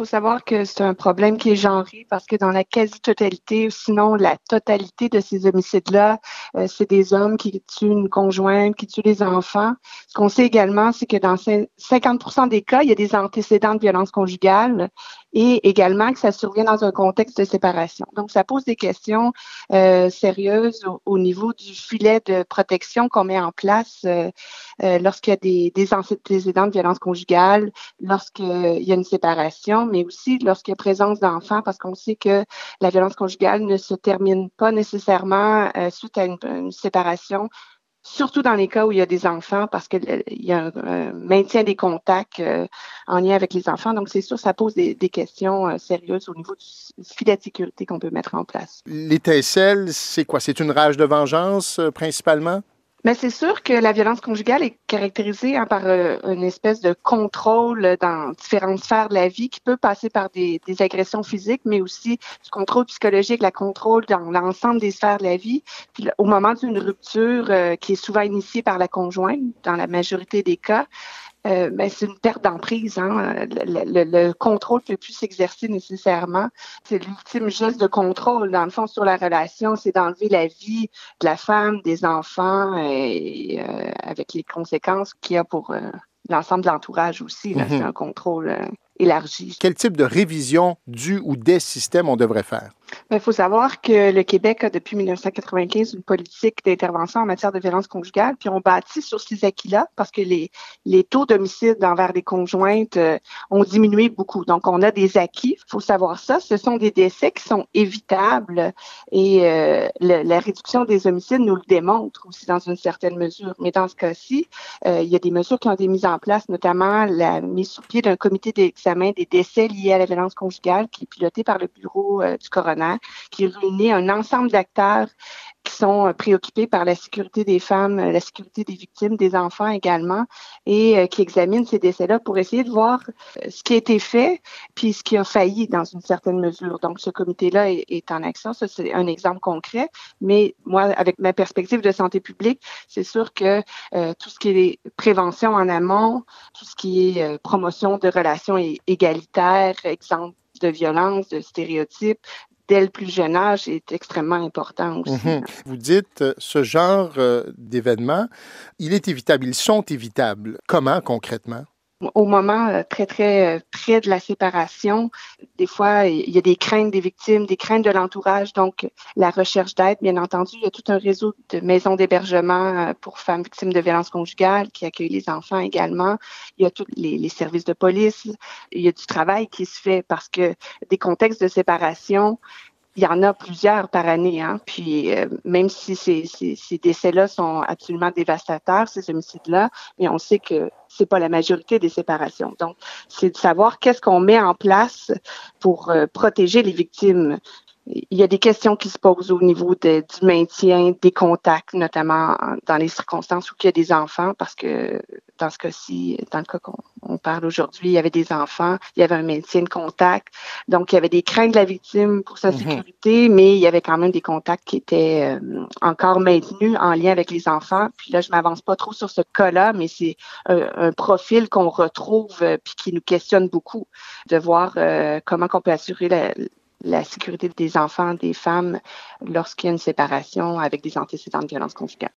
faut savoir que c'est un problème qui est genré parce que dans la quasi-totalité, sinon la totalité de ces homicides-là, euh, c'est des hommes qui tuent une conjointe, qui tuent des enfants. Ce qu'on sait également, c'est que dans 50% des cas, il y a des antécédents de violence conjugale et également que ça survient dans un contexte de séparation. Donc, ça pose des questions euh, sérieuses au, niveau du filet de protection qu'on met en place euh, euh, lorsqu'il y a des, des antécédents de violence conjugale, lorsqu'il y a une séparation, mais aussi lorsqu'il y a présence d'enfants, parce qu'on sait que la violence conjugale ne se termine pas nécessairement suite à une séparation, surtout dans les cas où il y a des enfants, parce qu'il y a un, maintien des contacts euh, en lien avec les enfants. Donc, c'est sûr, ça pose des, questions euh, sérieuses au niveau du filet de sécurité qu'on peut mettre en place. L'étincelle, c'est quoi? C'est une rage de vengeance, euh, principalement? Mais c'est sûr que la violence conjugale est caractérisée hein, par euh, une espèce de contrôle dans différentes sphères de la vie qui peut passer par des, agressions physiques, mais aussi du contrôle psychologique, la contrôle dans l'ensemble des sphères de la vie. Puis au moment d'une rupture euh, qui est souvent initiée par la conjointe, dans la majorité des cas, euh, ben, c'est une perte d'emprise. Hein. Le, le, contrôle ne peut plus s'exercer nécessairement. C'est l'ultime geste de contrôle, dans le fond, sur la relation. C'est d'enlever la vie de la femme, des enfants, et, euh, avec les conséquences qu'il y a pour euh, l'ensemble de l'entourage aussi. Mm-hmm. C'est un contrôle élargi. Quel type de révision du ou des systèmes on devrait faire? Il faut savoir que le Québec a depuis 1995 une politique d'intervention en matière de violence conjugale, puis on bâtit sur ces acquis-là parce que les, les taux d'homicide envers les conjointes euh, ont diminué beaucoup. Donc, on a des acquis. Il faut savoir ça. Ce sont des décès qui sont évitables et euh, la réduction des homicides nous le démontre aussi dans une certaine mesure. Mais dans ce cas-ci, euh, il y a des mesures qui ont été mises en place, notamment la mise sur pied d'un comité d'examen des décès liés à la violence conjugale qui est piloté par le bureau du coroner qui réunit un ensemble d'acteurs qui sont euh, préoccupés par la sécurité des femmes, euh, la sécurité des victimes, des enfants également, et euh, qui examinent ces décès-là pour essayer de voir ce qui a été fait, puis ce qui a failli dans une certaine mesure. Donc, ce comité-là est, en action. Ça, c'est un exemple concret. Mais moi, avec ma perspective de santé publique, c'est sûr que tout ce qui est prévention en amont, tout ce qui est promotion de relations égalitaires, exemple de violence, de stéréotypes, dès le plus jeune âge est extrêmement important aussi. Mhm. Vous dites euh, ce genre euh, d'événements, il est évitable, ils sont évitables. Comment concrètement? Au moment euh, très, très euh, près de la séparation, des fois, il y a des craintes des victimes, des craintes de l'entourage. Donc, la recherche d'aide, bien entendu, il y a tout un réseau de maisons d'hébergement euh, pour femmes victimes de violences conjugales qui accueillent les enfants également. Il y a tous les, les, services de police. Il y a du travail qui se fait parce que des contextes de séparation, il y en a plusieurs par année. Hein? Puis euh, même si ces, ces, ces décès-là sont absolument dévastateurs, ces homicides-là, mais on sait que c'est pas la majorité des séparations. Donc, c'est de savoir qu'est-ce qu'on met en place pour euh, protéger les victimes il y a des questions qui se posent au niveau de, du maintien des contacts, notamment dans les circonstances où il y a des enfants, parce que dans ce cas-ci, dans le cas qu'on parle aujourd'hui, il y avait des enfants, il y avait un maintien de contact, donc il y avait des craintes de la victime pour sa mhm. sécurité, mais il y avait quand même des contacts qui étaient euh, encore maintenus en lien avec les enfants. Puis là, je m'avance pas trop sur ce cas-là, mais c'est un, profil qu'on retrouve euh, puis qui nous questionne beaucoup de voir euh, comment on peut assurer la, la sécurité des enfants, des femmes, lorsqu'il y a une séparation avec des antécédents de violence conjugale.